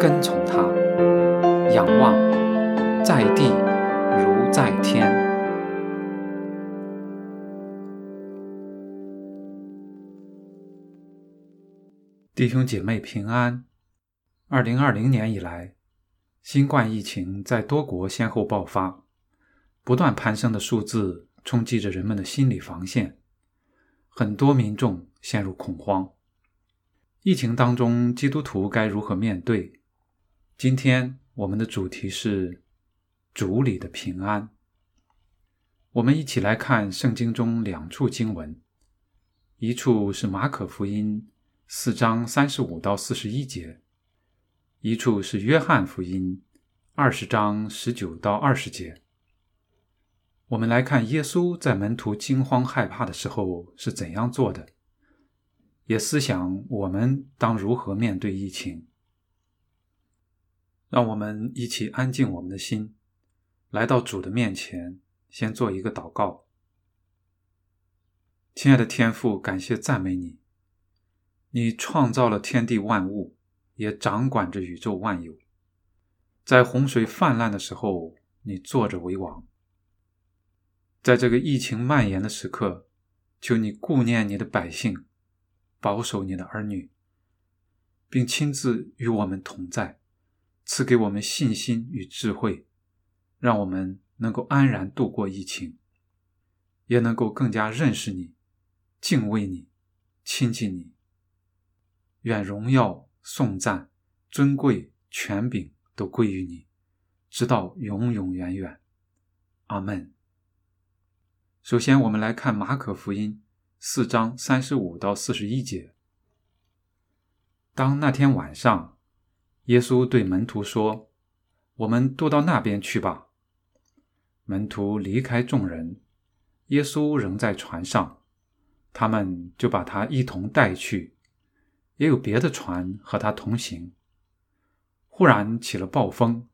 跟从他，仰望，在地如在天。弟兄姐妹平安。二零二零年以来，新冠疫情在多国先后爆发，不断攀升的数字冲击着人们的心理防线，很多民众陷入恐慌。疫情当中，基督徒该如何面对？今天我们的主题是主里的平安。我们一起来看圣经中两处经文，一处是马可福音四章三十五到四十一节，一处是约翰福音二十章十九到二十节。我们来看耶稣在门徒惊慌害怕的时候是怎样做的，也思想我们当如何面对疫情。让我们一起安静我们的心，来到主的面前，先做一个祷告。亲爱的天父，感谢赞美你，你创造了天地万物，也掌管着宇宙万有。在洪水泛滥的时候，你坐着为王。在这个疫情蔓延的时刻，求你顾念你的百姓，保守你的儿女，并亲自与我们同在。赐给我们信心与智慧，让我们能够安然度过疫情，也能够更加认识你、敬畏你、亲近你。愿荣耀、颂赞、尊贵、权柄都归于你，直到永永远远。阿门。首先，我们来看马可福音四章三十五到四十一节。当那天晚上。耶稣对门徒说：“我们渡到那边去吧。”门徒离开众人，耶稣仍在船上，他们就把他一同带去。也有别的船和他同行。忽然起了暴风，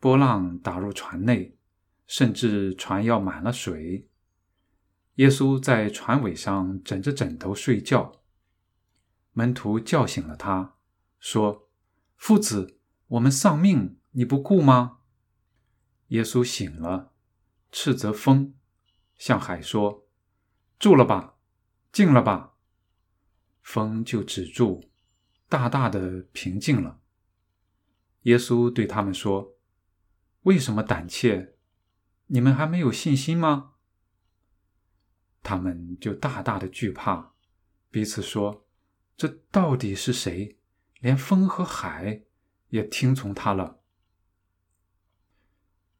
波浪打入船内，甚至船要满了水。耶稣在船尾上枕着枕头睡觉。门徒叫醒了他，说。父子，我们丧命，你不顾吗？耶稣醒了，斥责风，向海说：“住了吧，静了吧。”风就止住，大大的平静了。耶稣对他们说：“为什么胆怯？你们还没有信心吗？”他们就大大的惧怕，彼此说：“这到底是谁？”连风和海也听从他了。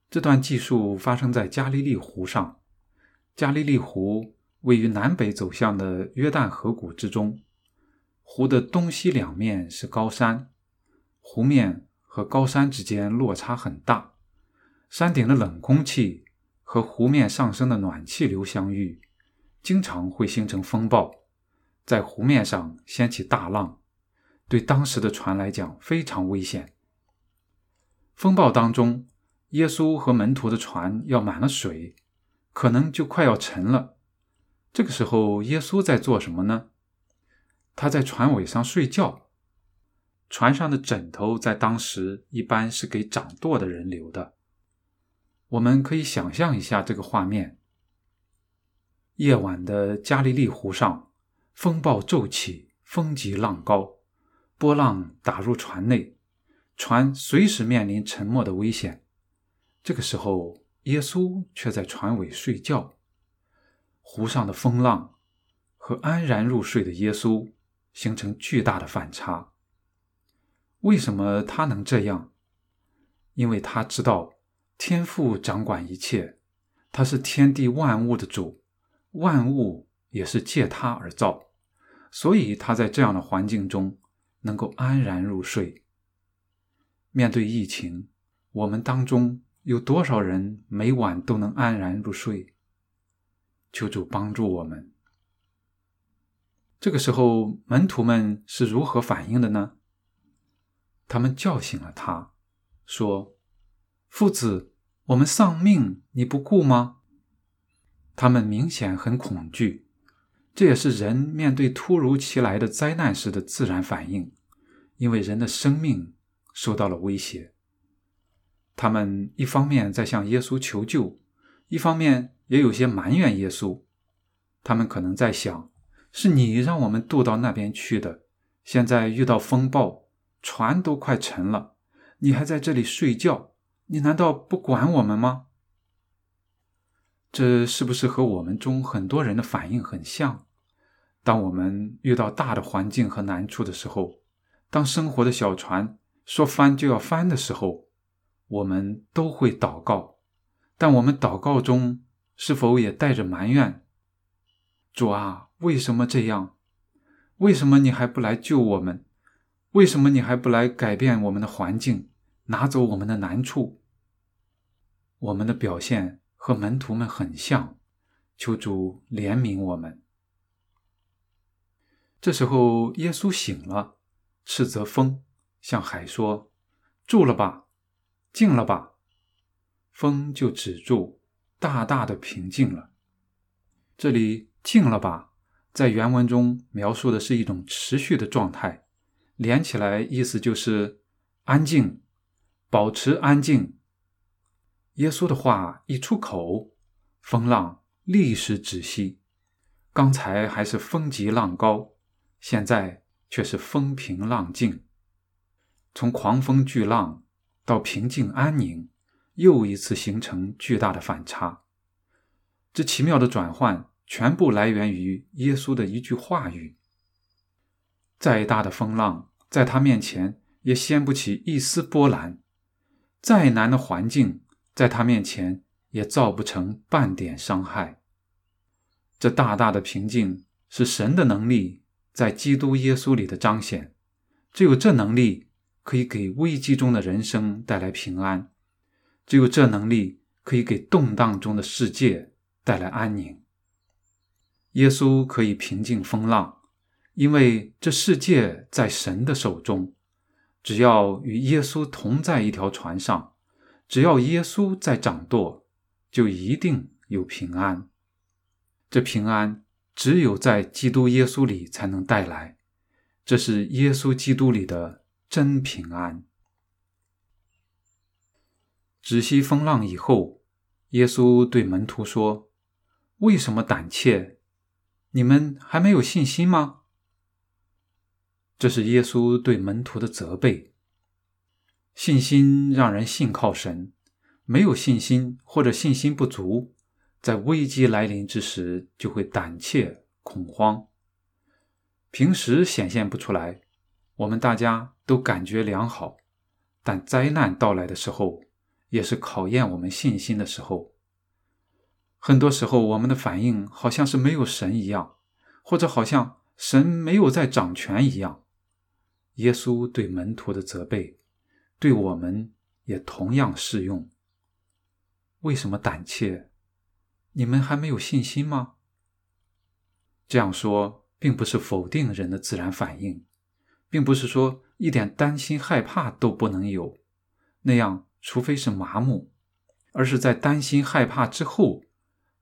这段记述发生在加利利湖上。加利利湖位于南北走向的约旦河谷之中，湖的东西两面是高山，湖面和高山之间落差很大。山顶的冷空气和湖面上升的暖气流相遇，经常会形成风暴，在湖面上掀起大浪。对当时的船来讲非常危险。风暴当中，耶稣和门徒的船要满了水，可能就快要沉了。这个时候，耶稣在做什么呢？他在船尾上睡觉。船上的枕头在当时一般是给掌舵的人留的。我们可以想象一下这个画面：夜晚的加利利湖上，风暴骤起，风急浪高。波浪打入船内，船随时面临沉没的危险。这个时候，耶稣却在船尾睡觉。湖上的风浪和安然入睡的耶稣形成巨大的反差。为什么他能这样？因为他知道天父掌管一切，他是天地万物的主，万物也是借他而造，所以他在这样的环境中。能够安然入睡。面对疫情，我们当中有多少人每晚都能安然入睡？求主帮助我们。这个时候，门徒们是如何反应的呢？他们叫醒了他，说：“夫子，我们丧命，你不顾吗？”他们明显很恐惧，这也是人面对突如其来的灾难时的自然反应，因为人的生命受到了威胁。他们一方面在向耶稣求救，一方面也有些埋怨耶稣。他们可能在想：是你让我们渡到那边去的，现在遇到风暴，船都快沉了，你还在这里睡觉，你难道不管我们吗？这是不是和我们中很多人的反应很像？当我们遇到大的环境和难处的时候，当生活的小船说翻就要翻的时候，我们都会祷告，但我们祷告中是否也带着埋怨？主啊，为什么这样？为什么你还不来救我们？为什么你还不来改变我们的环境，拿走我们的难处？我们的表现。和门徒们很像，求主怜悯我们。这时候，耶稣醒了，斥责风，向海说：“住了吧，静了吧。”风就止住，大大的平静了。这里“静了吧”在原文中描述的是一种持续的状态，连起来意思就是安静，保持安静。耶稣的话一出口，风浪立时止息。刚才还是风急浪高，现在却是风平浪静。从狂风巨浪到平静安宁，又一次形成巨大的反差。这奇妙的转换，全部来源于耶稣的一句话语。再大的风浪，在他面前也掀不起一丝波澜；再难的环境，在他面前也造不成半点伤害。这大大的平静是神的能力在基督耶稣里的彰显。只有这能力可以给危机中的人生带来平安，只有这能力可以给动荡中的世界带来安宁。耶稣可以平静风浪，因为这世界在神的手中。只要与耶稣同在一条船上。只要耶稣在掌舵，就一定有平安。这平安只有在基督耶稣里才能带来，这是耶稣基督里的真平安。止息风浪以后，耶稣对门徒说：“为什么胆怯？你们还没有信心吗？”这是耶稣对门徒的责备。信心让人信靠神，没有信心或者信心不足，在危机来临之时就会胆怯恐慌。平时显现不出来，我们大家都感觉良好，但灾难到来的时候，也是考验我们信心的时候。很多时候，我们的反应好像是没有神一样，或者好像神没有在掌权一样。耶稣对门徒的责备。对我们也同样适用。为什么胆怯？你们还没有信心吗？这样说并不是否定人的自然反应，并不是说一点担心害怕都不能有，那样除非是麻木，而是在担心害怕之后，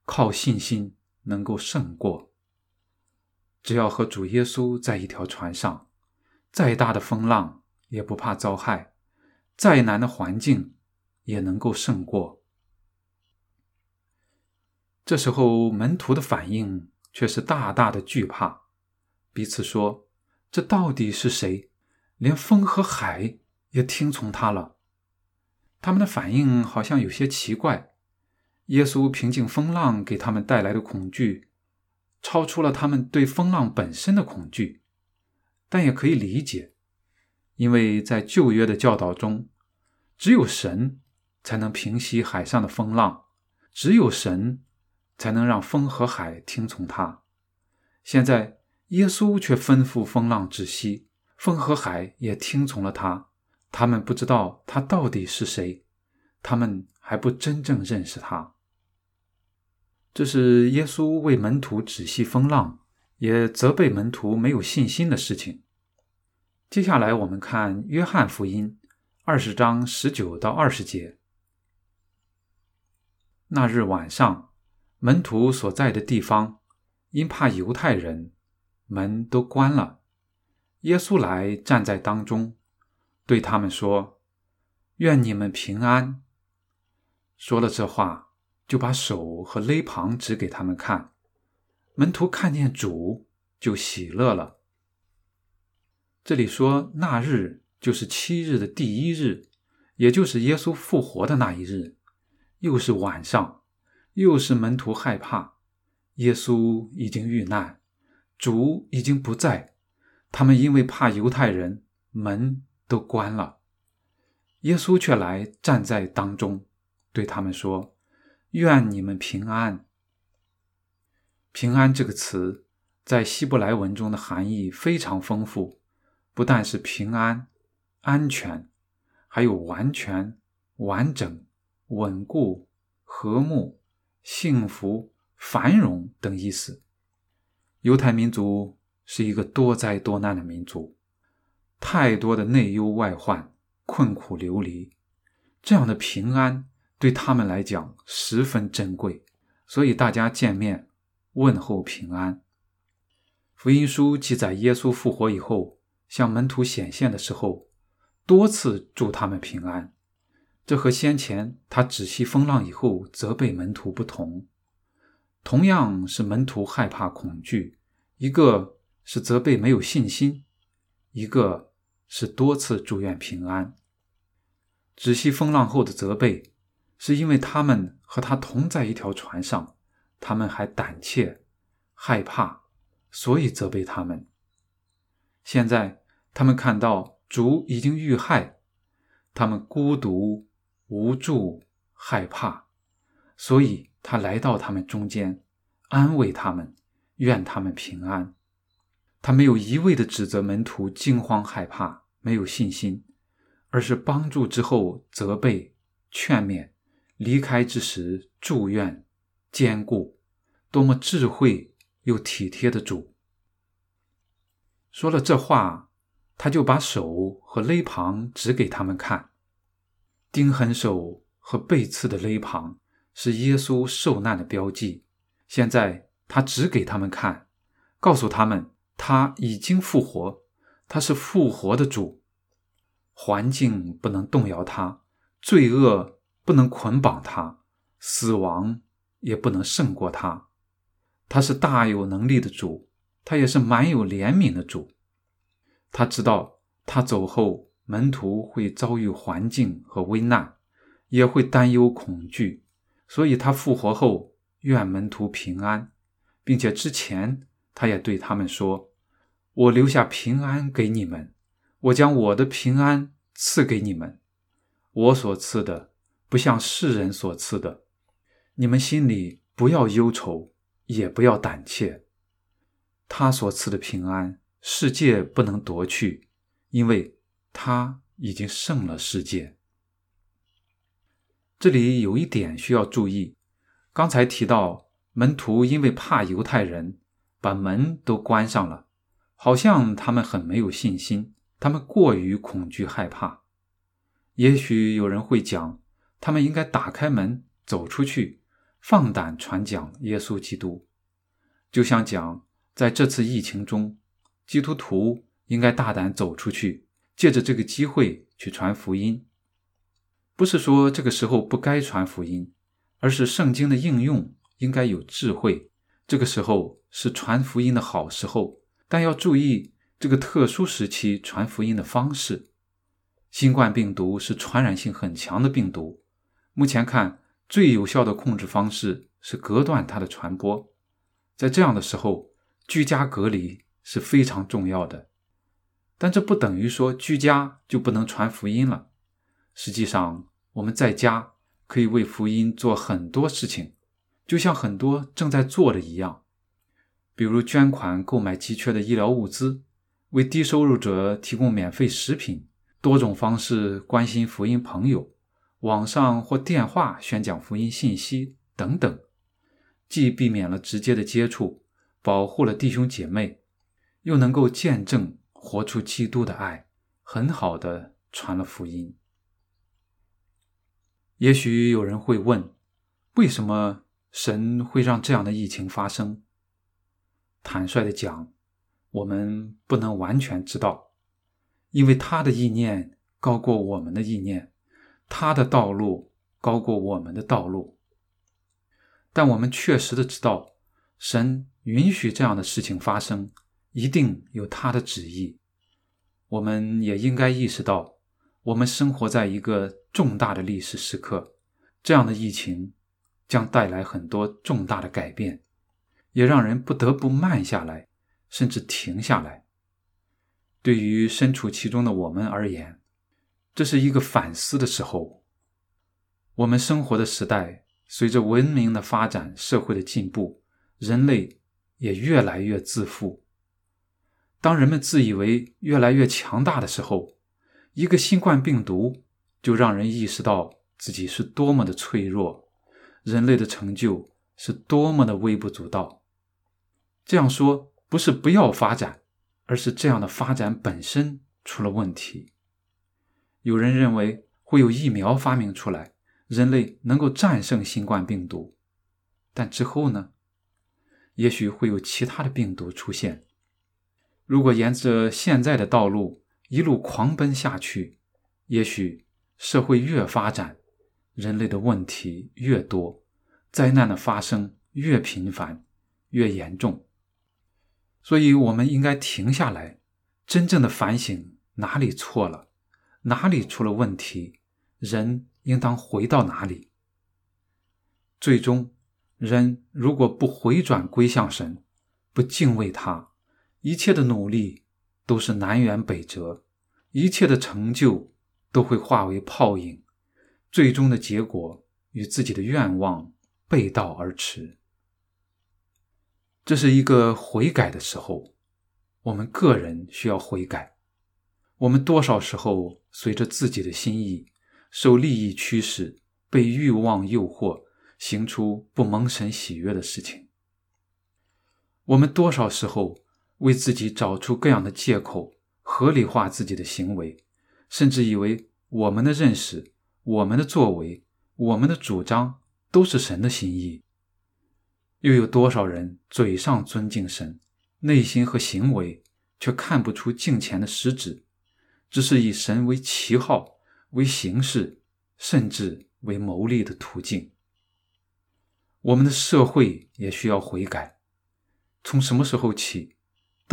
靠信心能够胜过。只要和主耶稣在一条船上，再大的风浪也不怕遭害。再难的环境也能够胜过。这时候，门徒的反应却是大大的惧怕，彼此说：“这到底是谁？连风和海也听从他了。”他们的反应好像有些奇怪。耶稣平静风浪给他们带来的恐惧，超出了他们对风浪本身的恐惧，但也可以理解。因为在旧约的教导中，只有神才能平息海上的风浪，只有神才能让风和海听从他。现在耶稣却吩咐风浪止息，风和海也听从了他，他们不知道他到底是谁，他们还不真正认识他。这是耶稣为门徒止息风浪，也责备门徒没有信心的事情。接下来我们看约翰福音二十章十九到二十节。那日晚上，门徒所在的地方，因怕犹太人，门都关了。耶稣来站在当中，对他们说：“愿你们平安。”说了这话。就把手和勒旁指给他们看，门徒看见主就喜乐了。这里说那日就是七日的第一日，也就是耶稣复活的那一日，又是晚上，又是门徒害怕，耶稣已经遇难，主已经不在，他们因为怕犹太人，门都关了，耶稣却来站在当中，对他们说。愿你们平安。平安这个词在希伯来文中的含义非常丰富，不但是平安、安全，还有完全、完整、稳固、和睦、幸福、繁荣等意思。犹太民族是一个多灾多难的民族，太多的内忧外患、困苦流离，这样的平安。对他们来讲十分珍贵，所以大家见面问候平安。福音书记载，耶稣复活以后向门徒显现的时候，多次祝他们平安。这和先前他止息风浪以后责备门徒不同，同样是门徒害怕恐惧，一个是责备没有信心，一个是多次祝愿平安。止息风浪后的责备。是因为他们和他同在一条船上，他们还胆怯、害怕，所以责备他们。现在他们看到主已经遇害，他们孤独、无助、害怕，所以他来到他们中间，安慰他们，愿他们平安。他没有一味的指责门徒惊慌害怕、没有信心，而是帮助之后责备、劝勉。离开之时，祝愿坚固，多么智慧又体贴的主！说了这话，他就把手和勒旁指给他们看。钉痕手和背刺的勒旁是耶稣受难的标记。现在他指给他们看，告诉他们他已经复活，他是复活的主，环境不能动摇他，罪恶。不能捆绑他，死亡也不能胜过他。他是大有能力的主，他也是满有怜悯的主。他知道他走后，门徒会遭遇环境和危难，也会担忧恐惧，所以他复活后愿门徒平安，并且之前他也对他们说：“我留下平安给你们，我将我的平安赐给你们，我所赐的。”不像世人所赐的，你们心里不要忧愁，也不要胆怯。他所赐的平安，世界不能夺去，因为他已经胜了世界。这里有一点需要注意：刚才提到门徒因为怕犹太人，把门都关上了，好像他们很没有信心，他们过于恐惧害怕。也许有人会讲。他们应该打开门走出去，放胆传讲耶稣基督，就像讲在这次疫情中，基督徒应该大胆走出去，借着这个机会去传福音。不是说这个时候不该传福音，而是圣经的应用应该有智慧。这个时候是传福音的好时候，但要注意这个特殊时期传福音的方式。新冠病毒是传染性很强的病毒。目前看，最有效的控制方式是隔断它的传播。在这样的时候，居家隔离是非常重要的。但这不等于说居家就不能传福音了。实际上，我们在家可以为福音做很多事情，就像很多正在做的一样，比如捐款购买急缺的医疗物资，为低收入者提供免费食品，多种方式关心福音朋友，网上或电话宣讲福音信息等等，既避免了直接的接触，保护了弟兄姐妹，又能够见证活出基督的爱，很好的传了福音。也许有人会问，为什么神会让这样的疫情发生？坦率的讲，我们不能完全知道。因为他的意念高过我们的意念，他的道路高过我们的道路。但我们确实的知道，神允许这样的事情发生，一定有他的旨意。我们也应该意识到，我们生活在一个重大的历史时刻，这样的疫情将带来很多重大的改变，也让人不得不慢下来，甚至停下来。对于身处其中的我们而言，这是一个反思的时候。我们生活的时代，随着文明的发展、社会的进步，人类也越来越自负。当人们自以为越来越强大的时候，一个新冠病毒就让人意识到自己是多么的脆弱，人类的成就是多么的微不足道。这样说不是不要发展。而是这样的发展本身出了问题。有人认为会有疫苗发明出来，人类能够战胜新冠病毒，但之后呢？也许会有其他的病毒出现。如果沿着现在的道路一路狂奔下去，也许社会越发展，人类的问题越多，灾难的发生越频繁、越严重。所以，我们应该停下来，真正的反省哪里错了，哪里出了问题，人应当回到哪里。最终，人如果不回转归向神，不敬畏他，一切的努力都是南辕北辙，一切的成就都会化为泡影，最终的结果与自己的愿望背道而驰。这是一个悔改的时候，我们个人需要悔改。我们多少时候随着自己的心意，受利益驱使，被欲望诱惑，行出不蒙神喜悦的事情？我们多少时候为自己找出各样的借口，合理化自己的行为，甚至以为我们的认识、我们的作为、我们的主张都是神的心意？又有多少人嘴上尊敬神，内心和行为却看不出敬虔的实质，只是以神为旗号、为形式，甚至为牟利的途径？我们的社会也需要悔改。从什么时候起，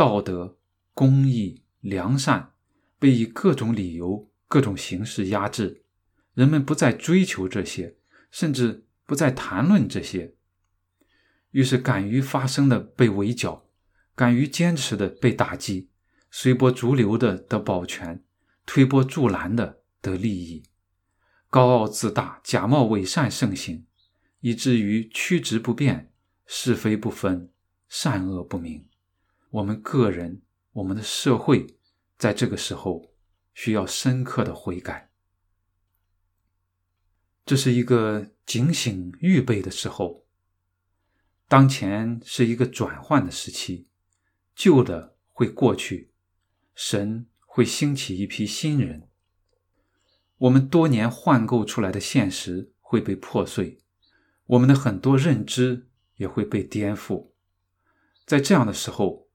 道德、公义、良善被以各种理由、各种形式压制，人们不再追求这些，甚至不再谈论这些。于是，敢于发声的被围剿，敢于坚持的被打击，随波逐流的得保全，推波助澜的得利益，高傲自大、假冒伪善盛行，以至于曲直不变、是非不分、善恶不明。我们个人、我们的社会，在这个时候需要深刻的悔改。这是一个警醒预备的时候。当前是一个转换的时期，旧的会过去，神会兴起一批新人。我们多年换构出来的现实会被破碎，我们的很多认知也会被颠覆。在这样的时候，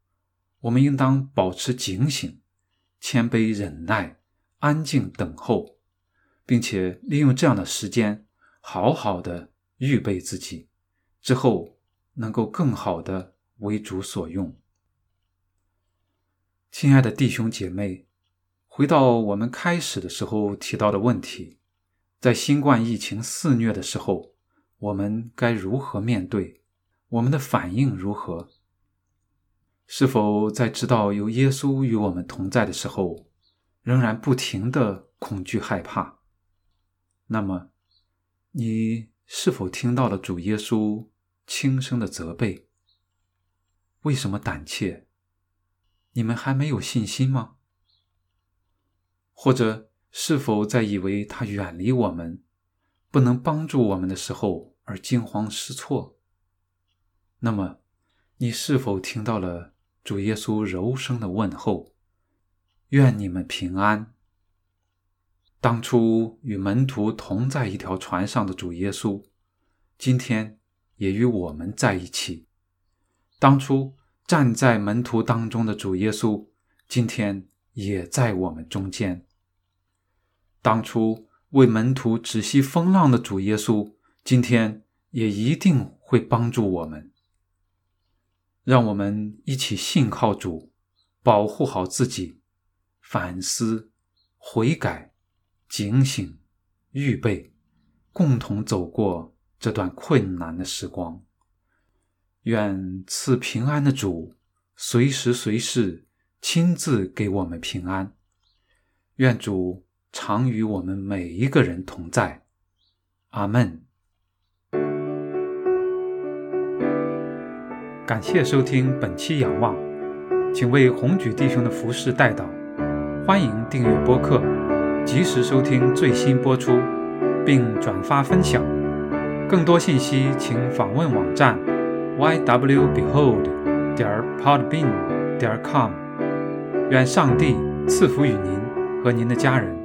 我们应当保持警醒、谦卑、忍耐、安静等候，并且利用这样的时间，好好的预备自己，之后。能够更好的为主所用。亲爱的弟兄姐妹，回到我们开始的时候提到的问题，在新冠疫情肆虐的时候，我们该如何面对？我们的反应如何？是否在知道有耶稣与我们同在的时候，仍然不停的恐惧害怕？那么，你是否听到了主耶稣？轻声的责备：“为什么胆怯？你们还没有信心吗？”或者是否在以为他远离我们，不能帮助我们的时候而惊慌失措？那么，你是否听到了主耶稣柔声的问候？愿你们平安。当初与门徒同在一条船上的主耶稣，今天也与我们在一起。当初站在门徒当中的主耶稣，今天也在我们中间。当初为门徒止息风浪的主耶稣，今天也一定会帮助我们。让我们一起信靠主，保护好自己，反思、悔改。警醒，预备，共同走过这段困难的时光。愿赐平安的主随时随事亲自给我们平安。愿主常与我们每一个人同在。阿门。感谢收听本期仰望，请为红举弟兄的服饰代祷。欢迎订阅播客。及时收听最新播出，并转发分享。更多信息请访问网站 ywbehold. 点 podbean. 点 com。愿上帝赐福于您和您的家人。